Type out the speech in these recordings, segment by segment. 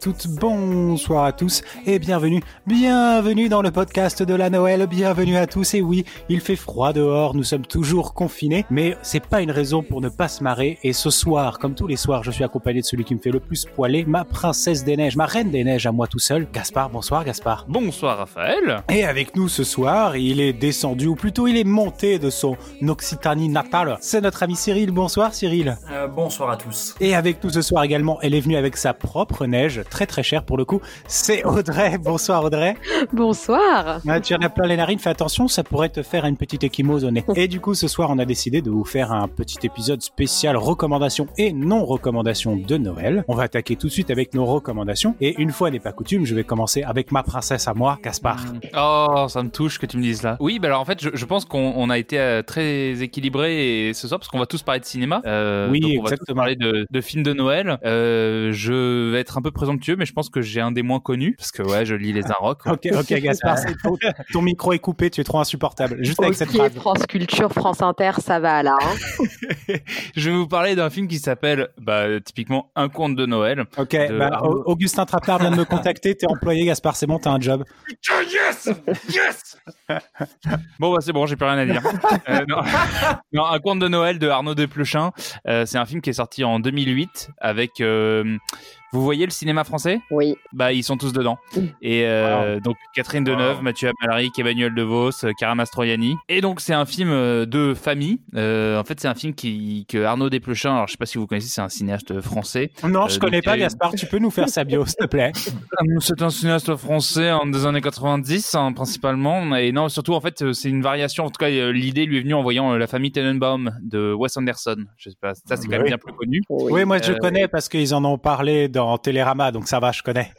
Bonsoir à toutes, bonsoir à tous et bienvenue, bienvenue dans le podcast de la Noël, bienvenue à tous. Et oui, il fait froid dehors, nous sommes toujours confinés, mais c'est pas une raison pour ne pas se marrer. Et ce soir, comme tous les soirs, je suis accompagné de celui qui me fait le plus poiler, ma princesse des neiges, ma reine des neiges à moi tout seul, Gaspard, bonsoir Gaspard. Bonsoir Raphaël. Et avec nous ce soir, il est descendu, ou plutôt il est monté de son Occitanie natale, c'est notre ami Cyril, bonsoir Cyril. Euh, bonsoir à tous. Et avec nous ce soir également, elle est venue avec sa propre neige, très très chère pour le coup, c'est Audrey. Bonsoir Audrey. Bonsoir. Ah, tu en as plein les narines, fais attention, ça pourrait te faire une petite échymose au nez. Et du coup, ce soir, on a décidé de vous faire un petit épisode spécial recommandations et non recommandations de Noël. On va attaquer tout de suite avec nos recommandations. Et une fois n'est pas coutume, je vais commencer avec ma princesse à moi, Gaspard. Oh, ça me touche que tu me dises là. Oui, bah alors en fait, je, je pense qu'on on a été euh, très équilibré ce soir parce qu'on va tous parler de cinéma. Euh, Oui, donc on va tous parler de, de films de Noël. Euh, je vais être un peu présomptueux, mais je pense que j'ai un des moins connus parce que ouais, je lis les Inrocks. Ok, ok, Gaspard, c'est ton, ton micro est coupé, tu es trop insupportable. Juste avec cette phrase. France Culture, France Inter, ça va là. hein. Je vais vous parler d'un film qui s'appelle bah, typiquement Un conte de Noël. Ok, de bah, Augustin Trappard vient de me contacter, t'es employé, Gaspard, c'est bon, t'as un job. Yes Yes Bon, bah c'est bon, j'ai plus rien à dire. Euh, non. Non, un conte de Noël de Arnaud Desplechin. Euh, c'est un film qui est sorti en 2008 avec. euh, vous voyez le cinéma français? Oui. Bah, ils sont tous dedans. Et euh, donc Catherine Deneuve, Wow. Mathieu Amalric, Emmanuel DeVos, euh, Cara Mastroianni. Et donc c'est un film euh, de famille. Euh, en fait, c'est un film qui que Arnaud Desplechin. Alors, je sais pas si vous connaissez, c'est un cinéaste français. Non, Euh, je connais pas, Gaspard, tu peux nous faire sa bio, s'il te plaît? C'est un cinéaste français en des années 90 hein, principalement et non surtout en fait c'est une variation en tout cas l'idée lui est venue en voyant la famille Tenenbaum de Wes Anderson je sais pas ça c'est quand même Oui. bien plus connu Oui, moi je Euh, connais parce qu'ils en ont parlé dans Télérama, donc ça va, je connais.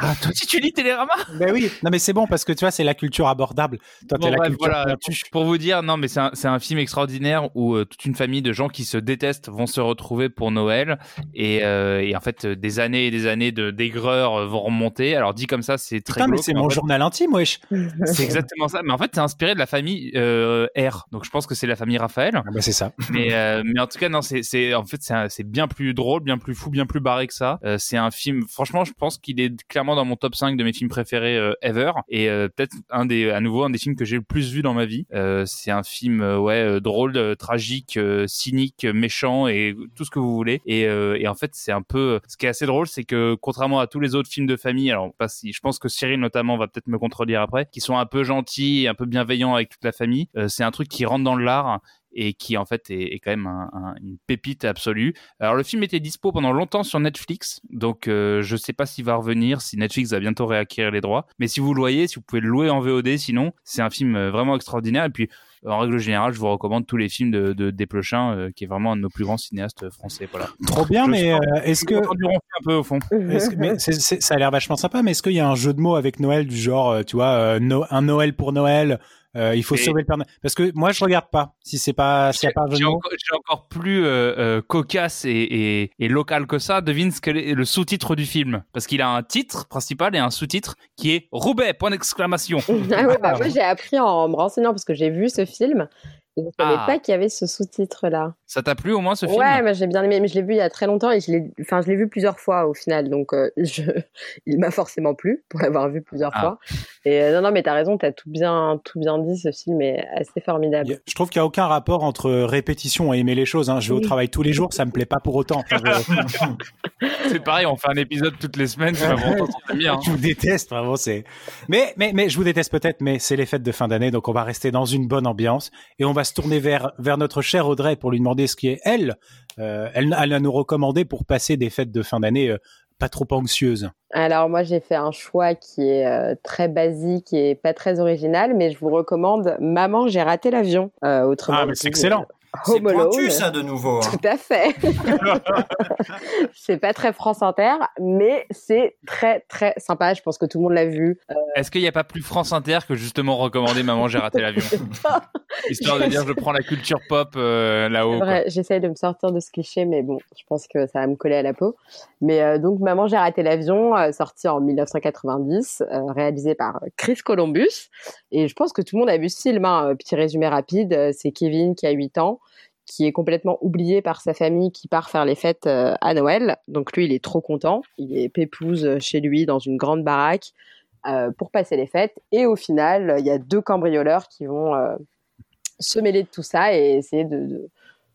ah toi si tu lis Télérama? Ben oui, non mais c'est bon parce que tu vois, c'est la culture abordable. Toi, t'es la bref, culture voilà, pour vous dire, non, mais c'est un, c'est un film extraordinaire où euh, toute une famille de gens qui se détestent vont se retrouver pour Noël et, euh, et en fait euh, des années et des années de d'aigreur vont remonter. Alors dit comme ça, c'est très Putain, mais c'est mon fait, journal intime, wesh. C'est exactement ça. Mais en fait, c'est inspiré de la famille euh, R. Donc je pense que c'est la famille Raphaël. Ah bah c'est ça. mais mais en tout cas non c'est c'est en fait c'est bien plus drôle bien plus fou bien plus barré que ça Euh, c'est un film franchement je pense qu'il est clairement dans mon top 5 de mes films préférés euh, ever. Et euh, peut-être un des à nouveau un des films que j'ai le plus vu dans ma vie. Euh, c'est un film ouais drôle tragique cynique méchant et tout ce que vous voulez. Et, et en fait c'est un peu ce qui est assez drôle c'est que contrairement à tous les autres films de famille alors pas si je pense que Cyril notamment va peut-être me contredire après qui sont un peu gentils et un peu bienveillants avec toute la famille c'est un truc qui rentre dans l'art et qui en fait est, est quand même un- un- une pépite absolue. Alors le film était dispo pendant longtemps sur Netflix, donc euh, je sais pas s'il va revenir, si Netflix va bientôt réacquérir les droits. Mais si vous le voyez, si vous pouvez le louer en VOD, sinon c'est un film euh, vraiment extraordinaire. Et puis en règle générale, je vous recommande tous les films de, de Desplechin, euh, qui est vraiment un de nos plus grands cinéastes français. Voilà. Trop bien, Je mais euh, est-ce que. Un peu au fond. que- mais ça a l'air vachement sympa, mais est-ce qu'il y a un jeu de mots avec Noël du genre, tu vois, No- un Noël pour Noël, euh, il faut Et- sauver le Père Noël Parce que moi, je regarde pas. Si c'est pas, s'il y a pas un jeu J'ai de mots. encore, j'ai encore plus euh, euh, cocasse et, et, et local que ça. Devine ce que est le sous-titre du film, parce qu'il a un titre principal et un sous-titre qui est Roubaix point d'exclamation. ah ouais, bah, moi j'ai appris en me renseignant parce que j'ai vu ce film et je ne savais Ah. pas qu'il y avait ce sous-titre là. Ça t'a plu au moins ce film Ouais, moi j'ai bien aimé, mais je l'ai vu il y a très longtemps et je l'ai, enfin je l'ai vu plusieurs fois au final, donc euh, je, il m'a forcément plu pour l'avoir vu plusieurs Ah. fois. Et euh, non non, mais t'as raison, t'as tout bien, tout bien dit. Ce film est assez formidable. Je trouve qu'il n'y a aucun rapport entre répétition et aimer les choses. hein. Je vais au travail tous les jours, ça me plaît pas pour autant. Enfin, je- C'est pareil, on fait un épisode toutes les semaines. Sortir bien. hein. Je vous déteste, vraiment. C'est. Mais, mais, mais, je vous déteste peut-être, mais c'est les fêtes de fin d'année, donc on va rester dans une bonne ambiance et on va se tourner vers vers notre chère Audrey pour lui demander ce qui est elle. Euh, elle, elle a nous recommandé pour passer des fêtes de fin d'année euh, pas trop anxieuses. Alors moi j'ai fait un choix qui est euh, très basique et pas très original, mais je vous recommande Maman j'ai raté l'avion. Euh, autrement Ah, mais c'est excellent. C'est pointu ça de nouveau. hein. Tout à fait. c'est pas très France Inter, mais c'est très très sympa. Je pense que tout le monde l'a vu. Euh, Est-ce qu'il n'y a pas plus France Inter que justement recommander Maman, j'ai raté l'avion Histoire de dire, je prends la culture pop euh, là-haut. j'essaye de me sortir de ce cliché, mais bon, je pense que ça va me coller à la peau. Mais euh, donc, Maman, j'ai raté l'avion, euh, sorti en 1990, euh, réalisé par Chris Columbus. Et je pense que tout le monde a vu ce film. hein. Petit résumé rapide, c'est Kevin qui a 8 ans, qui est complètement oublié par sa famille qui part faire les fêtes à Noël. Donc lui, il est trop content. Il est pépouze chez lui dans une grande baraque pour passer les fêtes. Et au final, il y a deux cambrioleurs qui vont se mêler de tout ça et essayer de,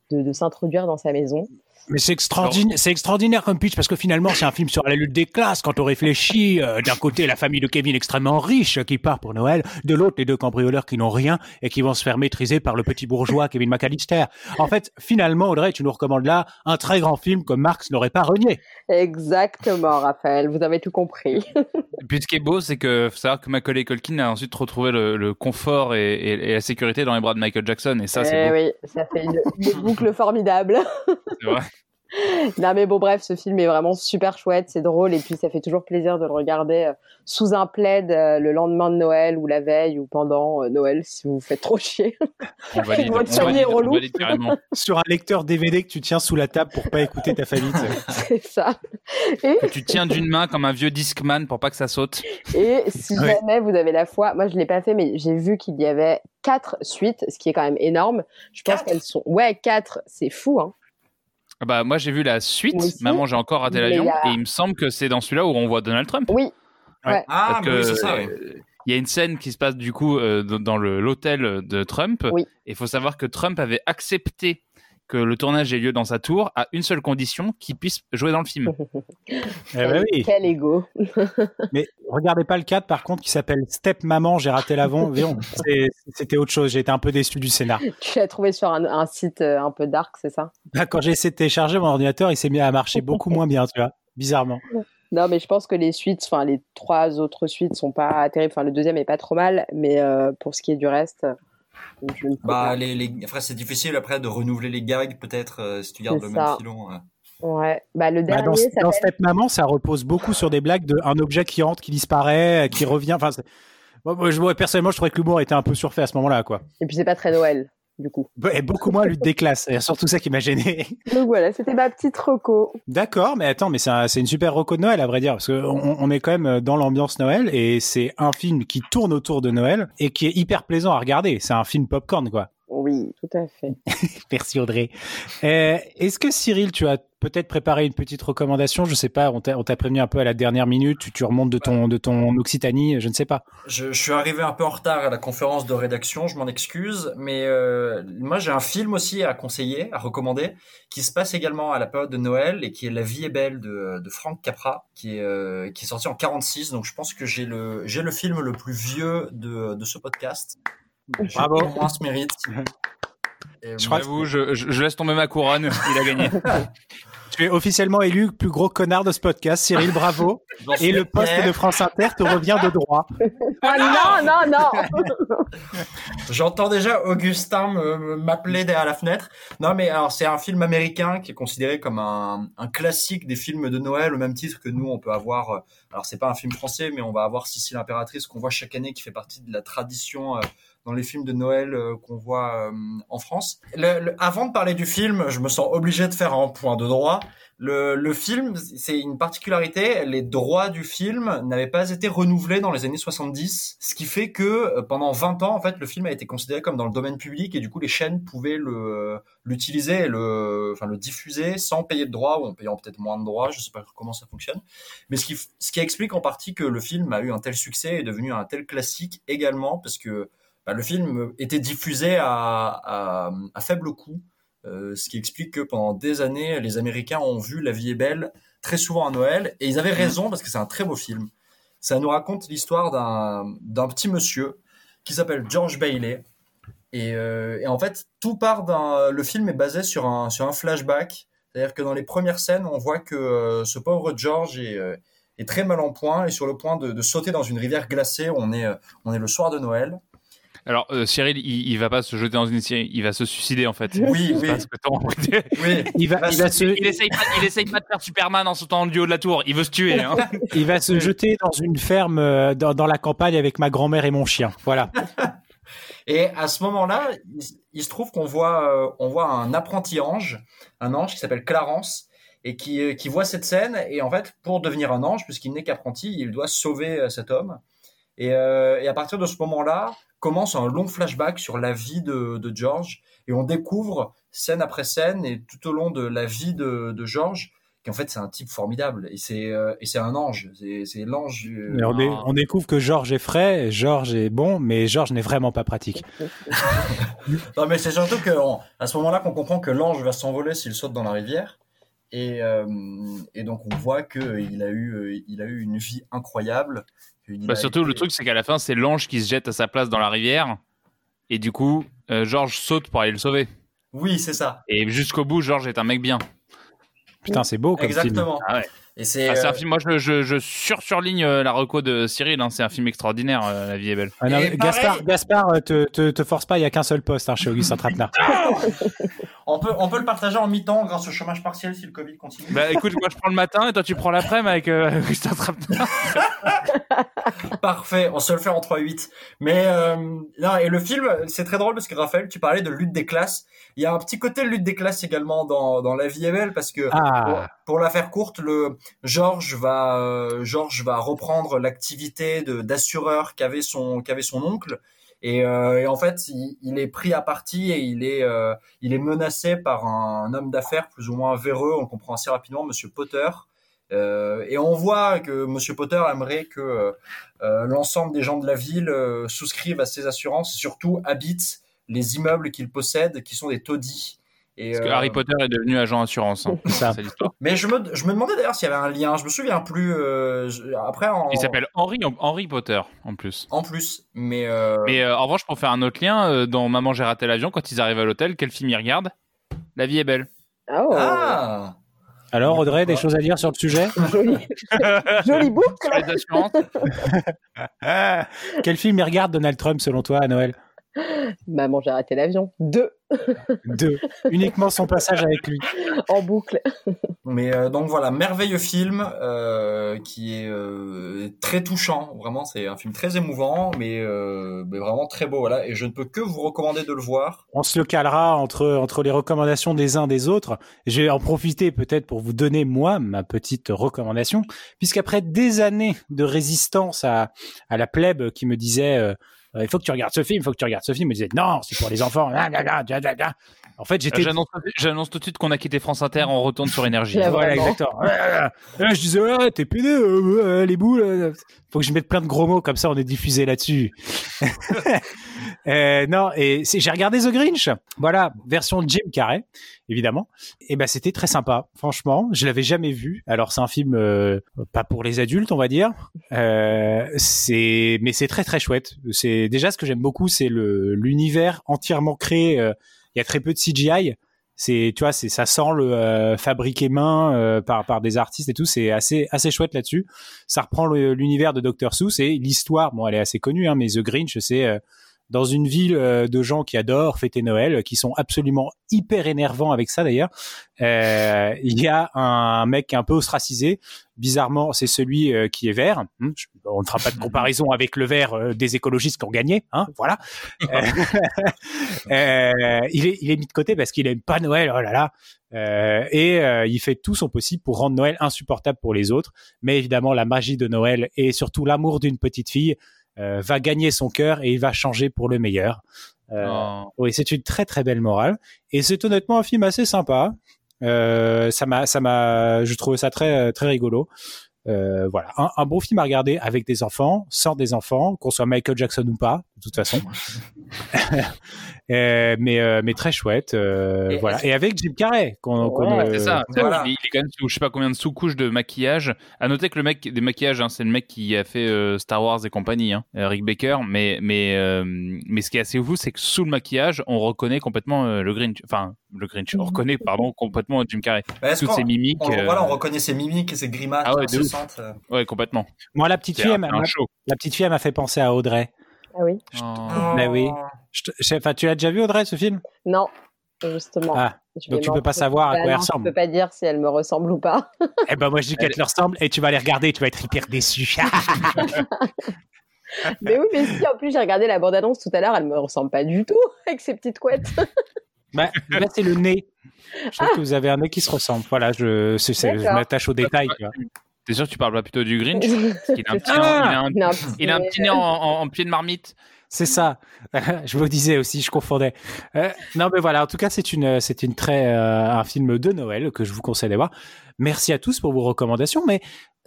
de s'introduire dans sa maison. Mais c'est extraordinaire, c'est extraordinaire comme pitch parce que finalement c'est un film sur la lutte des classes. Quand on réfléchit, euh, d'un côté la famille de Kevin extrêmement riche qui part pour Noël, de l'autre les deux cambrioleurs qui n'ont rien et qui vont se faire maîtriser par le petit bourgeois Kevin McAllister. En fait, finalement Audrey, tu nous recommandes là un très grand film que Marx n'aurait pas renié. Exactement, Raphaël, vous avez tout compris. et puis ce qui est beau, c'est que faut savoir que Macaulay Culkin a ensuite retrouvé le, confort et, la sécurité dans les bras de Michael Jackson et ça c'est eh oui, ça fait une, une boucle formidable. C'est vrai. Non mais bon bref, ce film est vraiment super chouette, c'est drôle et puis ça fait toujours plaisir de le regarder euh, sous un plaid euh, le lendemain de Noël ou la veille ou pendant euh, Noël si vous vous faites trop chier. On valide, Sur un lecteur DVD que tu tiens sous la table pour pas écouter ta famille. c'est ça. Que tu tiens d'une main comme un vieux Discman pour pas que ça saute. Et si jamais vous avez la foi, moi je l'ai pas fait mais j'ai vu qu'il y avait quatre suites, ce qui est quand même énorme. Je pense qu'elles sont ouais quatre, c'est fou hein. Ah bah moi j'ai vu la suite, Maman j'ai encore raté l'avion, et il me semble que c'est dans celui-là où on voit Donald Trump. Oui. Ah oui, c'est ça. Il y a une scène qui se passe du coup euh, dans l'hôtel de Trump. Et il faut savoir que Trump avait accepté que le tournage ait lieu dans sa tour à une seule condition, qu'il puisse jouer dans le film. Eh ben Quel ego. Mais regardez pas le 4 par contre qui s'appelle Step Maman, j'ai raté l'avant. C'était autre chose, j'ai été un peu déçu du scénar. Tu l'as trouvé sur un, site euh, un peu dark, c'est ça? Bah, Quand j'ai essayé de télécharger mon ordinateur, il s'est mis à marcher beaucoup moins bien, tu vois, bizarrement. Non, mais je pense que les suites, enfin les trois autres suites sont pas terribles. Enfin, le deuxième est pas trop mal, mais euh, pour ce qui est du reste, bah, les, les... c'est difficile après de renouveler les gags, peut-être, euh, si tu gardes le même filon. Ouais, bah le bah, dernier. dans, Step Maman, ça repose beaucoup sur des blagues de un objet qui entre, qui disparaît, qui revient. Enfin, moi, je, personnellement, je trouvais que l'humour était un peu surfait à ce moment-là, quoi. Et puis c'est pas très Noël du coup. Et beaucoup moins lutte des classes. C'est surtout ça qui m'a gêné. Donc voilà, c'était ma petite reco. D'accord, mais attends, mais c'est une super reco de Noël à vrai dire, parce qu'on on est quand même dans l'ambiance Noël et c'est un film qui tourne autour de Noël et qui est hyper plaisant à regarder. C'est un film popcorn, quoi. Oui, tout à fait. Merci Audrey. Euh, est-ce que Cyril, tu as peut-être préparé une petite recommandation? Je sais pas, on t'a prévenu un peu à la dernière minute, tu, remontes de ton, de ton Occitanie, je ne sais pas. Je, suis arrivé un peu en retard à la conférence de rédaction, je m'en excuse, mais euh, moi j'ai un film aussi à conseiller, à recommander, qui se passe également à la période de Noël et qui est La vie est belle de, de Frank Capra, qui est, euh, qui est sorti en 46, donc je pense que j'ai le, le film le plus vieux de, de ce podcast. Bravo. Moins se mérite. je crois que je, je, laisse tomber ma couronne. Il a gagné. tu es officiellement élu plus gros connard de ce podcast, Cyril. Bravo. Et le poste de France Inter te revient de droit. Ah non, non, non. J'entends déjà Augustin m'appeler derrière la fenêtre. Non, mais alors c'est un film américain qui est considéré comme un, un, classique des films de Noël, au même titre que nous on peut avoir. Euh, alors c'est pas un film français, mais on va avoir Sicile impératrice qu'on voit chaque année, qui fait partie de la tradition. Euh, dans les films de Noël euh, qu'on voit euh, en France. avant de parler du film, je me sens obligé de faire un point de droit. Le, le film, c'est une particularité, les droits du film n'avaient pas été renouvelés dans les années 70, ce qui fait que euh, pendant 20 ans, en fait, le film a été considéré comme dans le domaine public et du coup, les chaînes pouvaient le l'utiliser et le, enfin, le diffuser sans payer de droits ou en payant peut-être moins de droits, je sais pas comment ça fonctionne. Mais ce qui, ce qui explique en partie que le film a eu un tel succès et est devenu un tel classique également parce que bah, le film était diffusé à, à, faible coût, euh, ce qui explique que pendant des années, les Américains ont vu La vie est belle très souvent à Noël, et ils avaient raison parce que c'est un très beau film. Ça nous raconte l'histoire d'un petit monsieur qui s'appelle George Bailey. Et, euh, et, en fait, tout part d'un. Le film est basé sur un, sur un flashback. C'est-à-dire que dans les premières scènes, on voit que euh, ce pauvre George est, est, très mal en point et sur le point de, de, sauter dans une rivière glacée. On est, on est le soir de Noël. Alors, euh, Cyril, il, il va pas se jeter dans une série, il va se suicider en fait. Oui, oui. oui. Il va, il, va se... il, essaye pas, il essaye pas de faire Superman en sautant du haut de la tour. Il veut se tuer. Hein. il va se jeter dans une ferme euh, dans, dans la campagne avec ma grand-mère et mon chien. Voilà. Et à ce moment-là, il, se trouve qu'on voit, euh, on voit un apprenti ange, un ange qui s'appelle Clarence, et qui, qui voit cette scène. Et en fait, pour devenir un ange, puisqu'il n'est qu'apprenti, il doit sauver cet homme. Et, et, à partir de ce moment-là, commence un long flashback sur la vie de, de George et on découvre scène après scène et tout au long de la vie de, de Georges qu'en fait c'est un type formidable et c'est euh, et c'est un ange c'est l'ange euh, Mais on, dé- un- on découvre que Georges est frais, Georges est bon, mais Georges n'est vraiment pas pratique. non mais c'est surtout que on- à ce moment-là qu'on comprend que l'ange va s'envoler s'il saute dans la rivière et euh, et donc on voit que il a eu euh, il a eu une vie incroyable Bah, surtout, le truc, c'est qu'à la fin, c'est l'ange qui se jette à sa place dans la rivière. Et du coup, euh, Georges saute pour aller le sauver. oui c'est ça Et jusqu'au bout, Georges est un mec bien. Putain, c'est beau comme film. exactement Ah ouais. Et c'est Ah, c'est un euh, film, moi, je, je, je sur surligne euh, la reco de Cyril. hein. C'est un film extraordinaire, euh, La vie est belle. Ah non, Gaspard, Gaspard te, te, te force pas, il y a qu'un seul poste hein, chez Augustin Trapenard. on peut on peut le partager en mi-temps grâce au chômage partiel si le Covid continue Bah écoute, moi je prends le matin et toi tu prends l'après-midi avec euh, Augustin Trapenard. Parfait, on se le fait en 3-8. Mais euh, non, et le film, c'est très drôle parce que Raphaël, tu parlais de lutte des classes. Il y a un petit côté de lutte des classes également dans, dans La vie est belle parce que pour, Ah, pour la faire courte, le Georges va euh, Georges va reprendre l'activité d'assureur qu'avait son qu'avait son oncle. Et, euh, en fait, il, est pris à partie et il est euh, il est menacé par un, homme d'affaires plus ou moins véreux. On comprend assez rapidement, Monsieur Potter. Et on voit que Monsieur Potter aimerait que l'ensemble des gens de la ville souscrivent à ses assurances, et surtout habitent les immeubles qu'il possède, qui sont des taudis. Et, Parce que euh, Harry Potter est devenu agent assurance. hein. c'est ça. C'est l'histoire. mais je me, je me demandais d'ailleurs s'il y avait un lien. Je me souviens plus. euh, je- après, en, Il s'appelle Henry, Henry Potter en plus. en plus. Mais, euh, Mais euh, en revanche, pour faire un autre lien, euh, dans Maman j'ai raté l'avion, quand ils arrivent à l'hôtel, quel film ils regardent? La vie est belle. Oh, ah, Alors Audrey, des choses à dire sur le sujet? Joli, joli boucle. Sur les assurances Ah, Quel film il regarde Donald Trump selon toi à Noël? Maman, j'ai raté l'avion. Deux, Deux. Uniquement son passage avec lui. en boucle. mais euh, donc voilà, merveilleux film euh, qui est euh, très touchant. Vraiment, c'est un film très émouvant, mais, euh, mais vraiment très beau. Voilà, et je ne peux que vous recommander de le voir. On se le calera entre, entre les recommandations des uns des autres. Je vais en profiter peut-être pour vous donner, moi, ma petite recommandation, puisqu'après des années de résistance à, à la plèbe qui me disait Euh, il faut que tu regardes ce film, il faut que tu regardes ce film, je me disais non, c'est pour les enfants. En fait, j'étais... J'annonce tout de suite qu'on a quitté France Inter, on retourne sur énergie. Voilà, exactement. Je disais, ouais, t'es pédé, euh, euh, les boules. euh. Faut que je mette plein de gros mots, comme ça on est diffusé là-dessus. Euh, non, et c'est- j'ai regardé The Grinch. Voilà, version Jim Carrey, évidemment. Et ben c'était très sympa, franchement. Je l'avais jamais vu. Alors c'est un film euh, pas pour les adultes, on va dire. Euh, c'est, mais c'est très très chouette. C'est déjà ce que j'aime beaucoup, c'est le l'univers entièrement créé. Il y a très peu de CGI c'est tu vois c'est ça sent le euh, fabriqué main euh, par par des artistes et tout c'est assez assez chouette là-dessus ça reprend l'univers de Dr Seuss et l'histoire bon elle est assez connue hein, mais The Grinch c'est euh, dans une ville euh, de gens qui adorent fêter Noël, qui sont absolument hyper énervants avec ça d'ailleurs. Euh, Il y a un mec un peu ostracisé. Bizarrement, c'est celui euh, qui est vert. Hum, on ne fera pas de comparaison avec le vert euh, des écologistes qui ont gagné. Hein, voilà. Euh, euh, il, est, il est mis de côté parce qu'il aime pas Noël. Oh là là. Euh, et euh, il fait tout son possible pour rendre Noël insupportable pour les autres. Mais évidemment, la magie de Noël et surtout l'amour d'une petite fille euh, va gagner son cœur et il va changer pour le meilleur. Oh. Oui, c'est une très très belle morale et c'est honnêtement un film assez sympa. Euh, ça m'a, ça m'a, je trouve ça très très rigolo. Euh, voilà, un, un bon film à regarder avec des enfants, sans des enfants, qu'on soit Michael Jackson ou pas, de toute façon. Euh, mais euh, mais très chouette, euh, Et voilà. Et avec Jim Carrey, qu'on, Ouais, C'est ça. c'est ça. voilà. Il, il est quand même sous je sais pas combien de sous-couches de maquillage. À noter que le mec des maquillages, hein, c'est le mec qui a fait euh, Star Wars et compagnie, hein, Rick Baker. Mais mais euh, mais ce qui est assez fou, c'est que sous le maquillage, on reconnaît complètement euh, le Grinch. Enfin, le Grinch. On reconnaît pardon complètement Jim Carrey. Bah, Toutes ses mimiques. on, euh, Voilà, on reconnaît ses mimiques et ses grimaces Ah ouais, incessantes. euh. Ouais, complètement. Moi, la petite fille, un, elle m'a- la petite fille, elle m'a fait penser à Audrey. Ah oui Oh. Bah oui. Je te- je- Enfin, tu l'as déjà vu Audrey ce film? Non, justement. Ah, Je donc tu peux pas savoir à Bah quoi elle ressemble. Je peux pas dire si elle me ressemble ou pas. Eh ben moi je dis qu'elle te ressemble et tu vas les regarder et tu vas être hyper déçu. mais oui, mais si, en plus, j'ai regardé la bande-annonce tout à l'heure, elle me ressemble pas du tout avec ses petites couettes. bah, là c'est le nez. Je trouve que vous avez un nez qui se ressemble. Voilà, je, m'attache aux détails. T'es sûr que tu parles pas plutôt du Grinch? Parce qu'il a un petit, Ah il a un- Il a un il a un petit nez en, en- en pied de marmite. C'est ça. je me disais aussi, je confondais. Euh, non, mais voilà. En tout cas, c'est une, c'est une très, euh, un film de Noël que je vous conseille d'aller voir. Merci à tous pour vos recommandations. Mais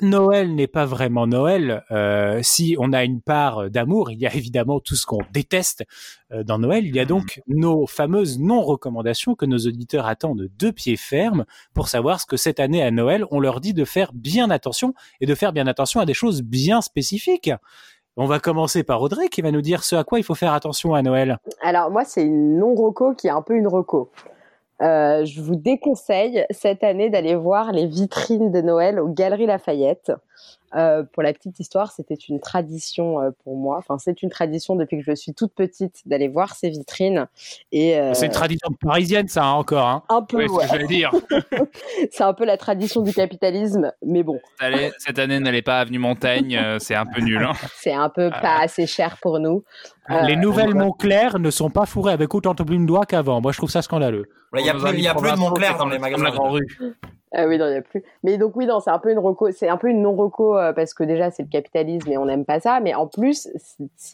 Noël n'est pas vraiment Noël. Euh, si on a une part d'amour, il y a évidemment tout ce qu'on déteste dans Noël. Il y a donc nos fameuses non-recommandations que nos auditeurs attendent de pied ferme pour savoir ce que cette année à Noël, on leur dit de faire bien attention et de faire bien attention à des choses bien spécifiques. On va commencer par Audrey qui va nous dire ce à quoi il faut faire attention à Noël. Alors moi, c'est une non-reco qui est un peu une reco. Euh, je vous déconseille cette année d'aller voir les vitrines de Noël aux Galeries Lafayette. Euh, pour la petite histoire, c'était une tradition euh, pour moi. Enfin, c'est une tradition depuis que je suis toute petite d'aller voir ces vitrines. Et euh, C'est une tradition parisienne, ça hein, encore. Hein. un peu, Oui, c'est ce ouais. que dire. c'est un peu la tradition du capitalisme, mais bon, Cette année, cette année, n'allez pas à Avenue Montaigne, euh, c'est un peu nul. hein. c'est un peu pas assez cher pour nous. Euh, Les nouvelles. Montclair ne sont pas fourrées avec autant de plumes doigts qu'avant. Moi, je trouve ça scandaleux. Il y a Nos plus, amis il y a plus de Montclair dans les magasins. la Grand Rue. Ah oui, non, il n'y a plus. Mais donc oui, non, c'est un peu une reco, c'est un peu une non-reco euh, parce que déjà c'est le capitalisme et on n'aime pas ça. Mais en plus,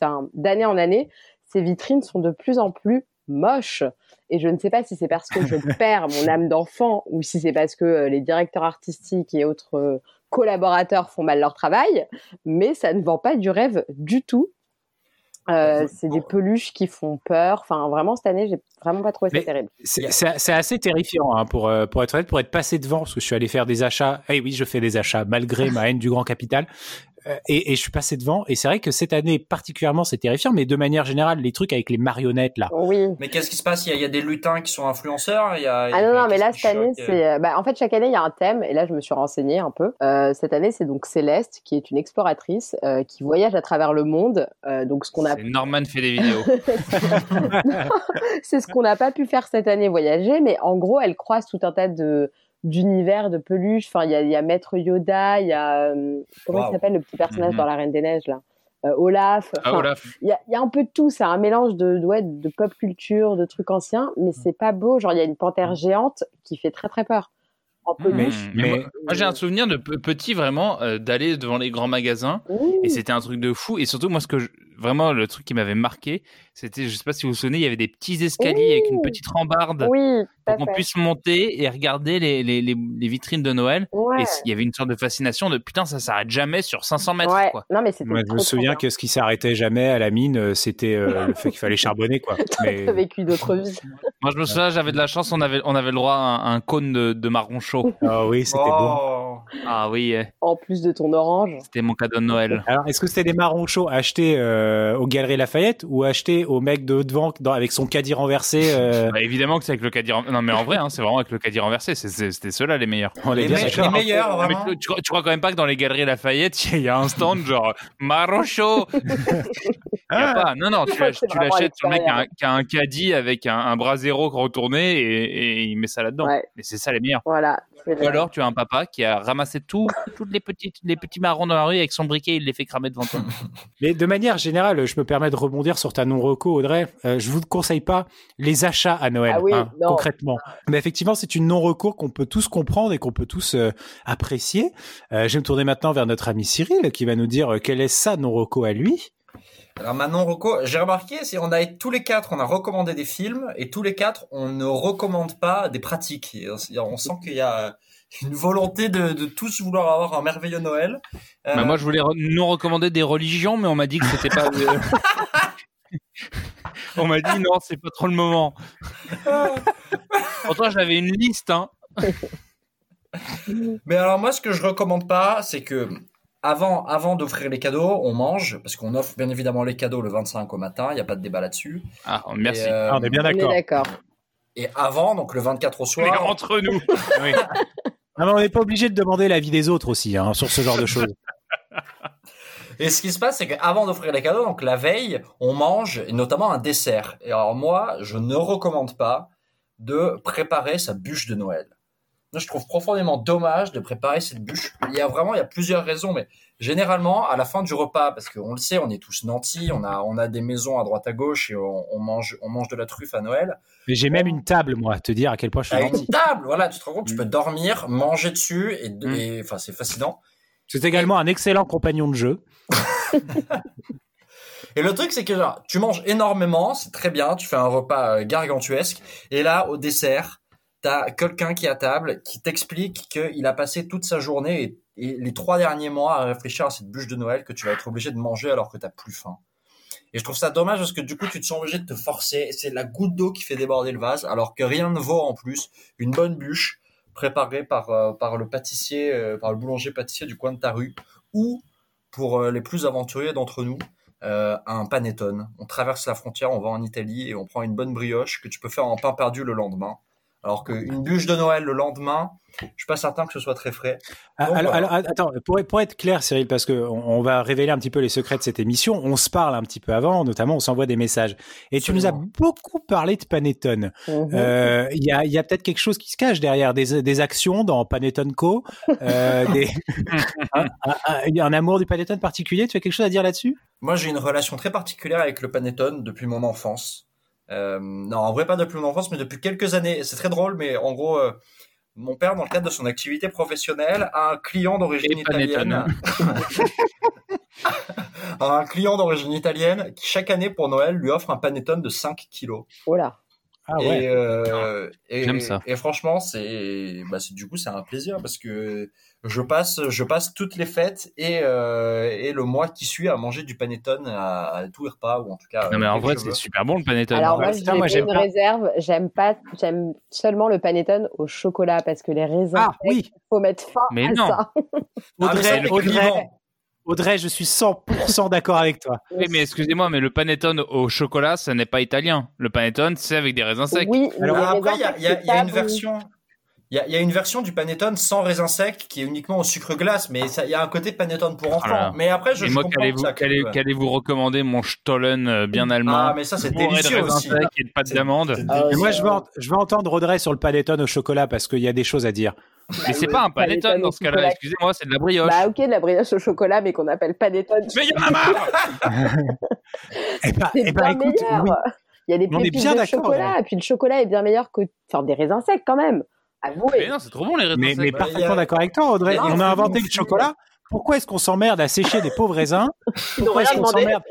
un- d'année en année, ces vitrines sont de plus en plus moches. Et je ne sais pas si c'est parce que je perds mon âme d'enfant ou si c'est parce que euh, les directeurs artistiques et autres euh, collaborateurs font mal leur travail, mais ça ne vend pas du rêve du tout. Euh, c'est des peluches qui font peur. Enfin, vraiment, cette année, j'ai vraiment pas trouvé ça Mais- terrible. C'est c'est- c'est assez terrifiant hein, pour, euh, pour être honnête, pour être passé devant, parce que je suis allé faire des achats. Eh oui, je fais des achats malgré ma haine du grand capital. Euh, et, et je suis passé devant. Et c'est vrai que cette année particulièrement, c'est terrifiant. Mais de manière générale, les trucs avec les marionnettes là. Oui. Mais qu'est-ce qui se passe? Il y, a, il y a des lutins qui sont influenceurs? Il y a, il y a- Ah non, non, mais là, cette année, euh c'est. euh, Bah, en fait, chaque année, il y a un thème, et là, je me suis renseignée un peu. Euh, cette année, c'est donc Céleste, qui est une exploratrice, euh, qui voyage à travers le monde. Euh, donc, ce qu'on a. Norman fait des vidéos. c'est ce qu'on n'a pas pu faire cette année, voyager, mais en gros, elle croise tout un tas de d'univers de peluches. Enfin, il y a, il y a Maître Yoda, il y a. euh, comment Wow. il s'appelle le petit personnage Mhm. dans La Reine des Neiges, là? Euh, Olaf. Ah, Olaf. il y a, il y a un peu de tout, c'est un mélange de, de, ouais, de pop culture, de trucs anciens, mais c'est pas beau. Genre, il y a une panthère géante qui fait très très peur. En peluche. Mais, Mais- moi, moi, j'ai un souvenir de pe- petit vraiment euh, d'aller devant les grands magasins et c'était un truc de fou et surtout moi ce que je- vraiment le truc qui m'avait marqué c'était je sais pas si vous vous souvenez il y avait des petits escaliers avec une petite rambarde Oui, pour qu'on puisse monter et regarder les, les, les, les vitrines de Noël Ouais. et il y avait une sorte de fascination de putain ça s'arrête jamais sur 500 mètres ouais. quoi. Non, mais Moi, je me souviens que ce qui s'arrêtait jamais à la mine, euh, c'était euh, le fait qu'il fallait charbonner, quoi. Mais vécu d'autres vies. Moi je me souviens j'avais de la chance on avait on avait le droit à un, un cône de, de marron chaud. ah oui, c'était bon. Oh. Ah oui eh, En plus de ton orange. c'était mon cadeau de Noël. Alors, est-ce que c'était des marrons chauds achetés euh, aux Galeries Lafayette ou achetés au mec de devant dans- avec son caddie renversé euh, Bah, évidemment que c'est avec le caddie renversé. Non mais en vrai hein, c'est vraiment avec le caddie renversé c'était ceux-là les meilleurs. On Les, me- meilleurs, Ah, mais vraiment. tu, tu crois, tu crois quand même pas que dans les galeries Lafayette, il y, a un stand genre marron chaud Il y a pas. Non, non, tu l'achètes sur le mec qui a, un- l'extérieur. qui a un caddie avec un, un bras zéro retourné et, et il met ça là-dedans. Ouais. Mais c'est ça les meilleurs. Voilà. Ou alors tu as un papa qui a ramassé tout, toutes les petites, les petits marrons dans la rue avec son briquet, il les fait cramer devant toi. Mais de manière générale, je me permets de rebondir sur ta non-reco, Audrey. Euh, je vous conseille pas les achats à Noël, Ah oui, hein, non. concrètement. Mais effectivement, c'est une non-reco qu'on peut tous comprendre et qu'on peut tous euh, apprécier. Euh, je vais me tourner maintenant vers notre ami Cyril, qui va nous dire euh, quelle est sa non-reco à lui. Alors maintenant, Rocco, j'ai remarqué, c'est on a tous les quatre, on a recommandé des films et tous les quatre, on ne recommande pas des pratiques. On sent qu'il y a une volonté de, de tous vouloir avoir un merveilleux Noël. Euh, Bah, moi, je voulais re- nous recommander des religions, mais on m'a dit que c'était pas. on m'a dit non, c'est pas trop le moment. Pourtant, j'avais une liste, hein. Mais alors moi, ce que je recommande pas, c'est que avant, avant d'offrir les cadeaux, on mange parce qu'on offre bien évidemment les cadeaux le 25 au matin. Il n'y a pas de débat là-dessus. Ah, merci. Et, euh, Ah, on est bien On est d'accord. et avant, donc le 24 au Mais soir, entre nous. Oui. Ah, mais on n'est pas obligé de demander l'avis des autres aussi hein, sur ce genre de choses. Et ce qui se passe, c'est qu'avant d'offrir les cadeaux, donc la veille, on mange, et notamment un dessert. Et alors moi, je ne recommande pas de préparer sa bûche de Noël. Je trouve profondément dommage de préparer cette bûche. Il y a vraiment, il y a plusieurs raisons, mais généralement, à la fin du repas, parce qu'on le sait, on est tous nantis, on a, on a des maisons à droite à gauche et on, on mange, on mange de la truffe à Noël. Mais j'ai même une table, moi, à te dire à quel point je suis gentil. une table, voilà, tu te rends compte, tu peux dormir, manger dessus, et, Mm. et enfin, c'est fascinant. C'est également un excellent compagnon de jeu. Et le truc, c'est que genre, tu manges énormément, c'est très bien, tu fais un repas euh, gargantuesque, et là, au dessert, t'as quelqu'un qui est à table, qui t'explique qu'il a passé toute sa journée et, les trois derniers mois à réfléchir à cette bûche de Noël que tu vas être obligé de manger alors que t'as plus faim. Et je trouve ça dommage parce que du coup, tu te sens obligé de te forcer. C'est la goutte d'eau qui fait déborder le vase, alors que rien ne vaut en plus une bonne bûche préparée par euh, le pâtissier, euh, par le boulanger pâtissier du coin de ta rue, ou pour euh, les plus aventuriers d'entre nous, un panettone. On traverse la frontière, on va en Italie et on prend une bonne brioche que tu peux faire en pain perdu le lendemain. Alors qu'une bûche de Noël le lendemain, je suis pas certain que ce soit très frais. Ah, Donc, alors, voilà. alors, attends, pour, pour être clair, Cyril, parce que on, on va révéler un petit peu les secrets de cette émission. On se parle un petit peu avant, notamment on s'envoie des messages. Et tu nous as beaucoup parlé de Panettone. Mhm. Euh, Il y a, il y a peut-être quelque chose qui se cache derrière des, des actions dans Panettone Co. Euh, des, un, un- un- il y a un amour du Panettone particulier. Tu as quelque chose à dire là-dessus? Moi, j'ai une relation très particulière avec le panettone depuis mon enfance. Euh, non, en vrai, pas depuis mon enfance, mais depuis quelques années. C'est très drôle, mais en gros, euh, mon père, dans le cadre de son activité professionnelle, a un client d'origine italienne. a un client d'origine italienne qui, chaque année pour Noël, lui offre un panettone de 5 kilos. Oh Ah et, euh, et, J'aime ça. et franchement, c'est, bah, c'est du coup, c'est un plaisir parce que je passe, je passe toutes les fêtes et, euh, et le mois qui suit à manger du panettone à, à tous les repas ou en tout cas. Non, mais en vrai, c'est super bon le panettone. Alors ouais, moi, j'ai une pas. réserve. J'aime pas, j'aime seulement le panettone au chocolat parce que les raisins, Ah oui, faut mettre fin Mais à non. ça. Ah, mais Audrey, c'est le Audrey. Audrey, je suis 100% d'accord avec toi. Oui, mais excusez-moi, mais le panettone au chocolat, ça n'est pas italien. Le panettone, c'est avec des raisins secs. Oui, Alors, Après, il y a, y y une version. Il y a, il y a une version du panettone sans raisin sec qui est uniquement au sucre glace, mais ça- il y a un côté panettone pour enfants. Oh là. mais après, je, Et je moi, comprends qu'allez-vous qu'allez- recommander mon Stollen euh, bien allemand Ah, mais ça, c'est de délicieux raisins aussi. secs et de pâte d'amande. Ah, moi, je veux, je veux entendre Audrey sur le panettone au chocolat parce qu'il y a des choses à dire. Mais c'est pas un panettone panettone dans ce cas-là, excusez-moi, c'est de la brioche. Bah ok, de la brioche au chocolat, mais qu'on appelle panettone. Mais il y en a marre Eh ben, C'est eh ben, bien écoute, meilleur. oui. Il y a des On est pépites bien de d'accord, chocolat, et puis le chocolat est bien meilleur que enfin, des raisins secs quand même. Mais Avouez. non, c'est trop bon les raisins Mais, secs. mais a- parfaitement d'accord avec toi, Audrey. on a inventé le chocolat. Pourquoi est-ce qu'on s'emmerde à sécher des pauvres raisins? Pourquoi est-ce qu'on s'emmerde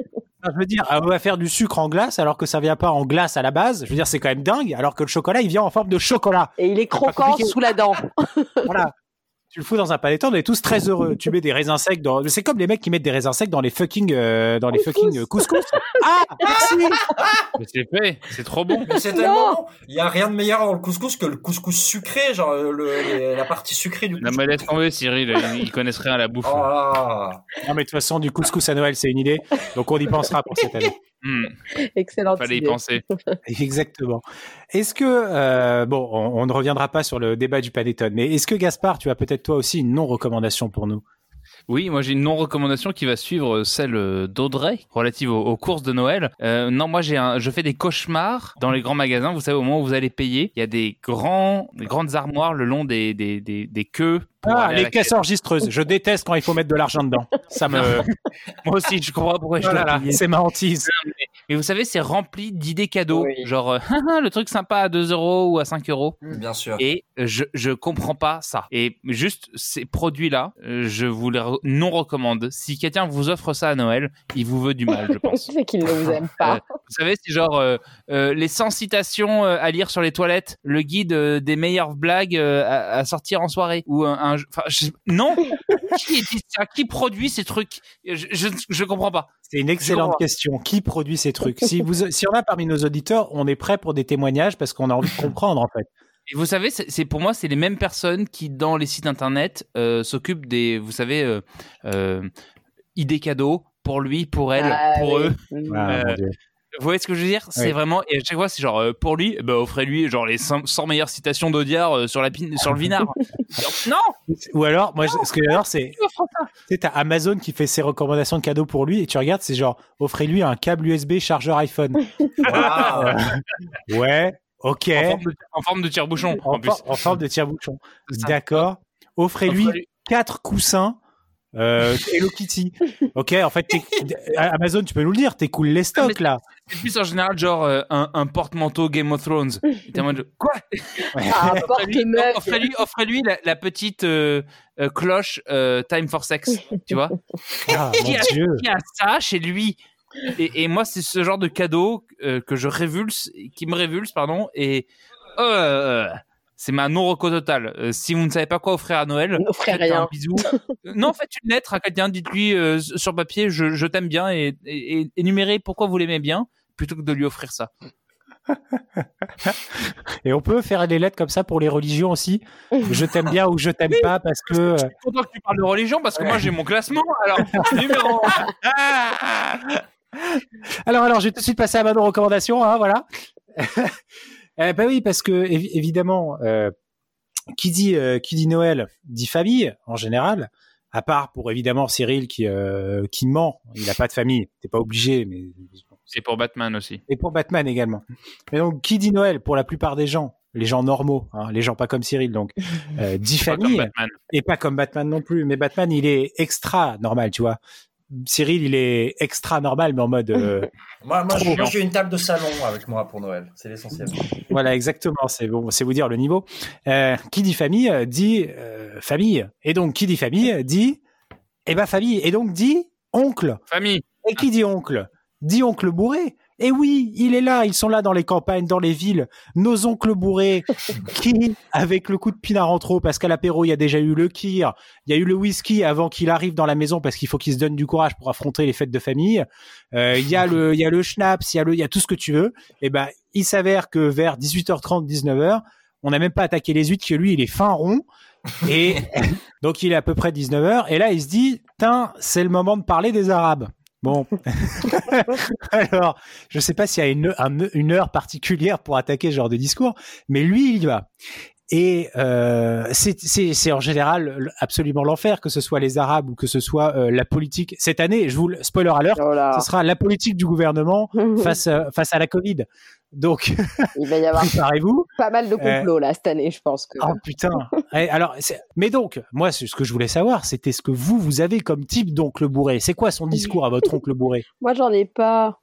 Je veux dire, on va faire du sucre en glace alors que ça vient pas en glace à la base. Je veux dire, c'est quand même dingue. Alors que le chocolat, il vient en forme de chocolat. Et il est croquant sous la dent. Voilà. Tu le fous dans un panettone, on est tous très heureux. Tu mets des raisins secs dans. C'est comme les mecs qui mettent des raisins secs dans les fucking, euh, dans les fucking euh, couscous. Ah, merci. Mais c'est fait, c'est trop bon. Mais c'est tellement bon. Il y a rien de meilleur dans le couscous que le couscous sucré, genre euh, le, la partie sucrée du couscous. mais laisse tomber Cyril, ils connaissent rien à la bouffe. Oh. Non, mais de toute façon, du couscous à Noël, c'est une idée. Donc on y pensera pour cette année. Hmm, Excellente fallait y penser. Exactement. Est-ce que euh, bon, on, on ne reviendra pas sur le débat du panettone, mais est-ce que Gaspard, tu as peut-être toi aussi une non recommandation pour nous? Oui, moi j'ai une non-recommandation qui va suivre celle d'Audrey relative aux, aux courses de Noël. Euh, non, moi j'ai un, je fais des cauchemars dans les grands magasins. Vous savez, au moment où vous allez payer, il y a des grands, des grandes armoires le long des des des, des queues. Ah, les caisses enregistreuses. Je déteste quand il faut mettre de l'argent dedans. Ça me. Moi aussi, je pas pourquoi je c'est ma hantise. Mais vous savez, c'est rempli d'idées cadeaux, Oui. genre euh, le truc sympa à 2 euros ou à 5 euros. Bien sûr. Et je je comprends pas ça. Et juste ces produits-là, euh, je vous les re- non recommande. Si quelqu'un vous offre ça à Noël, il vous veut du mal, je pense. C'est qu'ils ne vous aiment pas. Euh, vous savez, c'est genre euh, euh, les 100 citations à lire sur les toilettes, le guide euh, des meilleures blagues euh, à, à sortir en soirée ou un, un- enfin je- non qui ça qui produit ces trucs? Je, je je comprends pas C'est une excellente question. Qui produit ces trucs? Si vous, si on a parmi nos auditeurs, on est prêt pour des témoignages parce qu'on a envie de comprendre en fait. Et vous savez, c'est pour moi, c'est les mêmes personnes qui, dans les sites internet, euh, s'occupent des, vous savez, euh, euh, idées cadeaux pour lui, pour elle, Ah, pour oui. eux. Ah, Euh, mon Dieu. Vous voyez ce que je veux dire? C'est Oui. vraiment, et à chaque fois, c'est genre, euh, pour lui, bah, offrez-lui genre les 100, 100 meilleures citations d'Audiard euh, sur, la pin- sur le vinard. non Ou alors, moi, je- ce que j'adore, c'est, tu sais, t'as Amazon qui fait ses recommandations de cadeaux pour lui et tu regardes, c'est genre, offrez-lui un câble USB chargeur iPhone. Waouh. Ouais, ok. en, forme de, en forme de tire-bouchon, en, En, en forme de tire-bouchon. C'est. D'accord. Offrez-lui Offrez-lui- quatre coussins euh, Hello Kitty. Ok, en fait, Amazon, tu peux nous le dire, t'es cool les stocks là. C'est plus en général genre euh, un, un porte-manteau Game of Thrones. Et t'es en mode, quoi? Ah, Offrez-lui la, la petite euh, euh, cloche euh, Time for Sex, tu vois? Ah, Qui mon a, Dieu. qui a ça chez lui? Et, et moi, c'est ce genre de cadeau euh, que je révulse, qui me révulse, pardon, et euh, c'est ma non-reco totale. Euh, si vous ne savez pas quoi offrir à Noël, N'offrez faites rien. un bisou. Euh, non, faites une lettre à quelqu'un, dites-lui euh, sur papier, je, je t'aime bien, et, et, et énumérez pourquoi vous l'aimez bien, plutôt que de lui offrir ça. Et on peut faire des lettres comme ça pour les religions aussi. Je t'aime bien ou je t'aime pas parce que. Je suis content que tu parles de religion parce que moi j'ai mon classement. Alors, numéro Alors, alors, je vais tout de suite passer à ma recommandation, hein, voilà. euh, bah oui, parce que évi- évidemment, euh, qui dit euh, qui dit Noël dit famille en général. À part pour évidemment Cyril qui euh, qui ment, il n'a pas de famille. T'es pas obligé, mais C'est pour Batman aussi. et pour Batman également. Mais donc, qui dit Noël pour la plupart des gens, les gens normaux, hein, les gens pas comme Cyril, donc euh, dit Pas comme famille Batman. et pas comme Batman non plus. Mais Batman, il est extra normal, tu vois. Cyril, il est extra normal, mais en mode euh, Moi, moi, Trop j'ai- une table de salon avec moi pour Noël. C'est l'essentiel. Voilà, exactement. C'est bon, c'est vous dire le niveau. Euh, qui dit famille euh, dit euh, famille. Et donc, qui dit famille dit eh ben famille. Et donc dit oncle. Famille. Et qui dit oncle? Dit oncle bourré. Et oui, il est là. Ils sont là dans les campagnes, dans les villes. Nos oncles bourrés qui, avec le coup de pinard en trop, parce qu'à l'apéro il y a déjà eu le kir, il y a eu le whisky avant qu'il arrive dans la maison parce qu'il faut qu'il se donne du courage pour affronter les fêtes de famille. Euh, Il y a le, il y a le schnapps, il y a le, il y a tout ce que tu veux. Et ben, il s'avère que vers 18h30, 19h, on n'a même pas attaqué les huîtres, que lui, il est fin rond. Et donc, il est à peu près 19h. Et là, il se dit, tiens, c'est le moment de parler des Arabes. Bon. Alors, je sais pas s'il y a une, un- une heure particulière pour attaquer ce genre de discours, mais lui, il y va. Et euh, c'est- en général absolument l'enfer, que ce soit les Arabes ou que ce soit euh, la politique. Cette année, je vous le spoiler alert, Oh ce sera la politique du gouvernement face euh, face à la Covid. Donc, Il va y avoir préparez-vous. pas mal de complots là cette année, je pense que. Oh putain. Eh, alors, mais donc, moi, ce que je voulais savoir, c'était ce que vous, vous avez comme type d'oncle bourré. C'est quoi son discours à votre oncle bourré? Moi, j'en ai pas.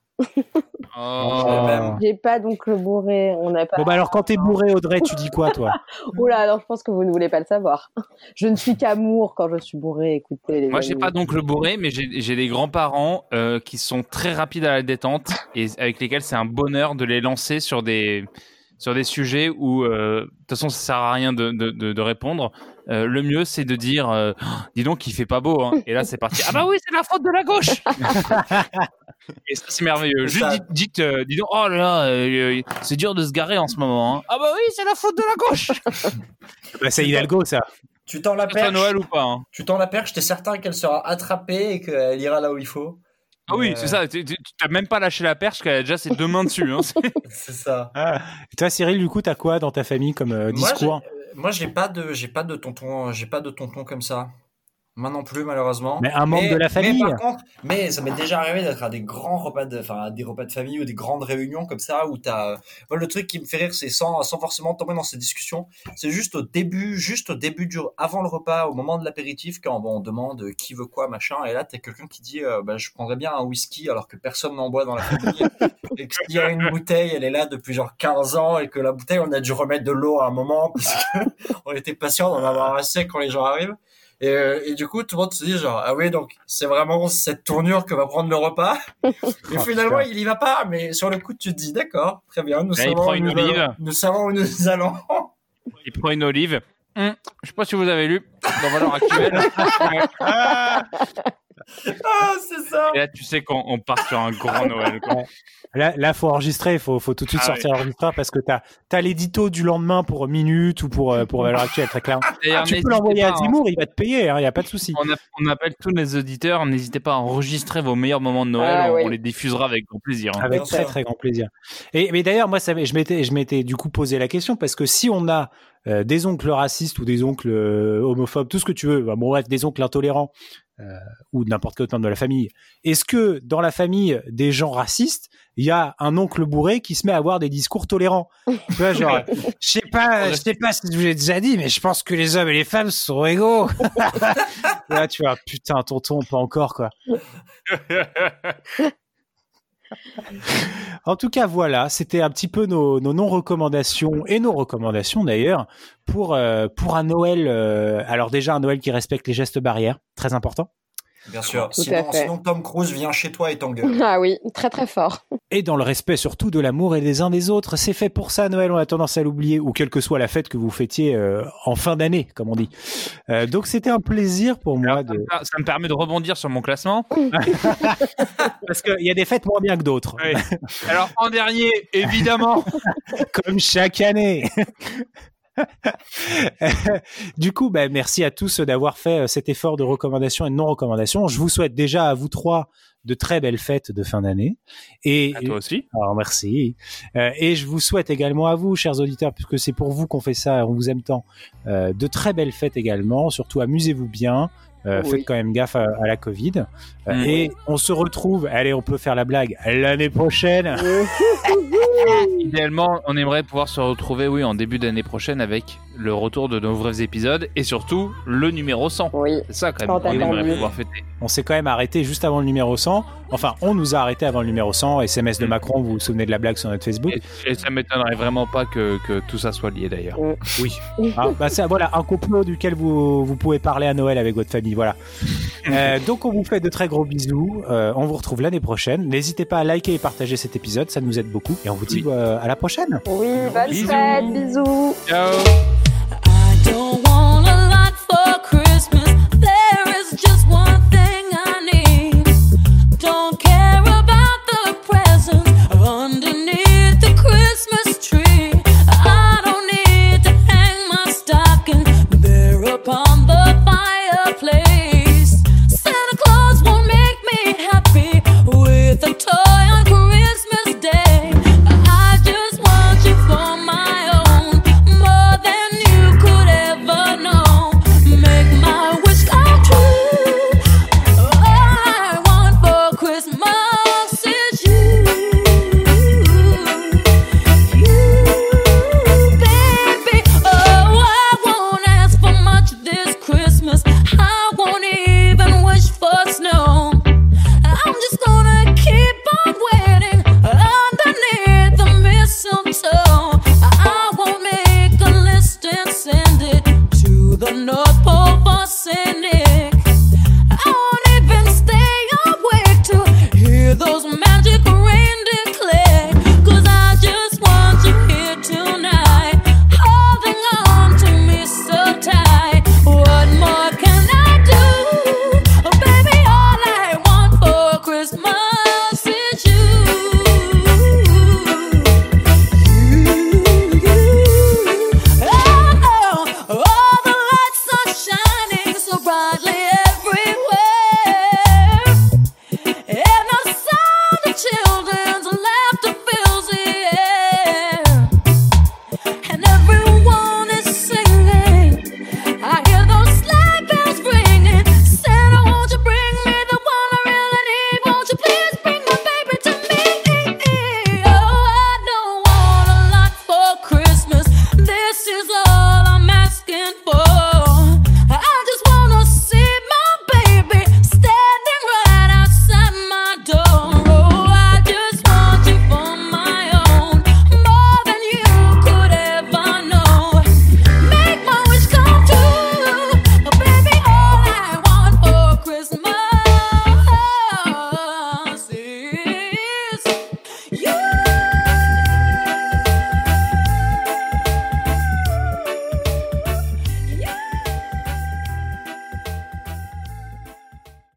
Oh. J'ai pas d'oncle bourré. On n'a pas. Bon, bah alors, quand t'es bourré, Audrey, tu dis quoi, toi? Oula, alors je pense que vous ne voulez pas le savoir. Je ne suis qu'amour quand je suis bourré. Écoutez, les Moi, j'ai pas donc le bourré, mais j'ai j'ai des grands-parents euh, qui sont très rapides à la détente et avec lesquels c'est un bonheur de les lancer sur des sur des sujets où euh, de toute façon ça sert à rien de, de, de, de répondre. Euh, le mieux c'est de dire euh, Oh, dis donc il fait pas beau hein. et là c'est parti ah bah oui c'est la faute de la gauche et ça c'est merveilleux juste ça. dites, dites, euh, dis donc oh là là euh, c'est dur de se garer en ce moment hein. ah bah oui c'est la faute de la gauche bah, C'est Hidalgo, ça. Tu tends la perche. Noël ou pas hein. Tu tends la perche, t'es certain qu'elle sera attrapée et qu'elle ira là où il faut. ah oui c'est ça tu t'as même pas lâché la perche qu'elle a déjà ses deux mains dessus hein. C'est ça. Et toi, Cyril, du coup, t'as quoi dans ta famille comme euh, discours? euh, Moi, j'ai pas de, j'ai pas de tonton, j'ai pas de tonton comme ça. Moi non plus, malheureusement. Mais un membre de la famille. Mais par contre, mais ça m'est déjà arrivé d'être à des grands repas de, enfin, des repas de famille ou des grandes réunions comme ça où t'as, euh, moi, le truc qui me fait rire, c'est sans, sans forcément tomber dans ces discussions, c'est juste au début, juste au début du, avant le repas, au moment de l'apéritif, quand bon, on demande qui veut quoi, machin, et là, t'as quelqu'un qui dit, euh, bah, je prendrais bien un whisky alors que personne n'en boit dans la famille. et qu'il y a une bouteille, elle est là depuis genre 15 ans et que la bouteille, on a dû remettre de l'eau à un moment parce que on était patient d'en avoir assez quand les gens arrivent. Et, euh, et du coup, tout le monde se dit genre, ah oui, donc c'est vraiment cette tournure que va prendre le repas. Et Oh, finalement, putain. il y va pas, mais sur le coup, tu te dis, d'accord, très bien, nous, Là, savons prend où une nous, olive. allons, nous savons où nous allons. Il prend une olive. Hum, je sais pas si vous avez lu dans Valeurs Actuelles. Ah, c'est ça. Et là, tu sais qu'on on part sur un grand Noël. quoi. Là, là, faut enregistrer, faut, faut tout de suite Ah sortir l'enregistreur parce que t'as, t'as l'édito du lendemain pour minute ou pour, euh, pour valeur actuelle, très clairement. D'ailleurs, tu peux l'envoyer à pas, hein. Zemmour, il va te payer, hein, y a pas de souci. On, a- on appelle tous les auditeurs. N'hésitez pas à enregistrer vos meilleurs moments de Noël. Ah, on, les diffusera avec grand plaisir. hein. Avec très très grand plaisir. Et mais d'ailleurs moi ça, je m'étais je m'étais du coup posé la question parce que si on a euh, des oncles racistes ou des oncles euh, homophobes, tout ce que tu veux, bah, bon bref des oncles intolérants euh, ou n'importe quel autre membre de la famille, est-ce que dans la famille des gens racistes, il y a un oncle bourré qui se met à avoir des discours tolérants Tu vois, genre, je sais pas, je sais pas si je vous l'ai déjà dit, mais je pense que les hommes et les femmes sont égaux. Là, tu vois, putain, tonton, pas encore quoi. En tout cas, voilà, c'était un petit peu nos, non-recommandations et nos recommandations d'ailleurs pour, euh, un Noël. euh, alors déjà un Noël qui respecte les gestes barrières, très important. Bien sûr. Tout Sinon, Tom Cruise vient chez toi et t'engueule. Ah oui, très très fort. Et dans le respect surtout de l'amour et des uns des autres. C'est fait pour ça, Noël, on a tendance à l'oublier, ou quelle que soit la fête que vous fêtiez euh, en fin d'année, comme on dit. Euh, donc c'était un plaisir pour moi Ça de... me, per- ça me permet de rebondir sur mon classement. Parce qu'il y a des fêtes moins bien que d'autres, Oui. Alors en dernier, évidemment. comme chaque année. du coup, bah, merci à tous d'avoir fait euh, cet effort de recommandation et de non-recommandation. Je vous souhaite déjà à vous trois de très belles fêtes de fin d'année. Et À toi aussi. alors merci. Euh, et je vous souhaite également à vous, chers auditeurs, puisque c'est pour vous qu'on fait ça, on vous aime tant, euh, de très belles fêtes également. Surtout amusez-vous bien. Euh, Oui. Faites quand même gaffe à, à la Covid. Euh, Mm. Et on se retrouve, allez, on peut faire la blague, l'année prochaine. Idéalement, on aimerait pouvoir se retrouver, oui, en début d'année prochaine avec le retour de nos vrais épisodes et surtout le numéro 100. Oui. C'est ça quand même qu'on aimerait pouvoir fêter. On s'est quand même arrêté juste avant le numéro 100. Enfin, on nous a arrêté avant le numéro 100. SMS de Mm. Macron, vous vous souvenez de la blague sur notre Facebook Et, et ça m'étonnerait vraiment pas que, que tout ça soit lié d'ailleurs. Oui. Ah, bah ça, voilà, un complot duquel vous, vous pouvez parler à Noël avec votre famille. Voilà. Euh, donc, on vous fait de très gros bisous. Euh, on vous retrouve l'année prochaine. N'hésitez pas à liker et partager cet épisode, ça nous aide beaucoup. Et on vous dit Oui. euh, à la prochaine. Oui, bonne Bisous. fête, bisous. Ciao Don't want a lot for Christmas.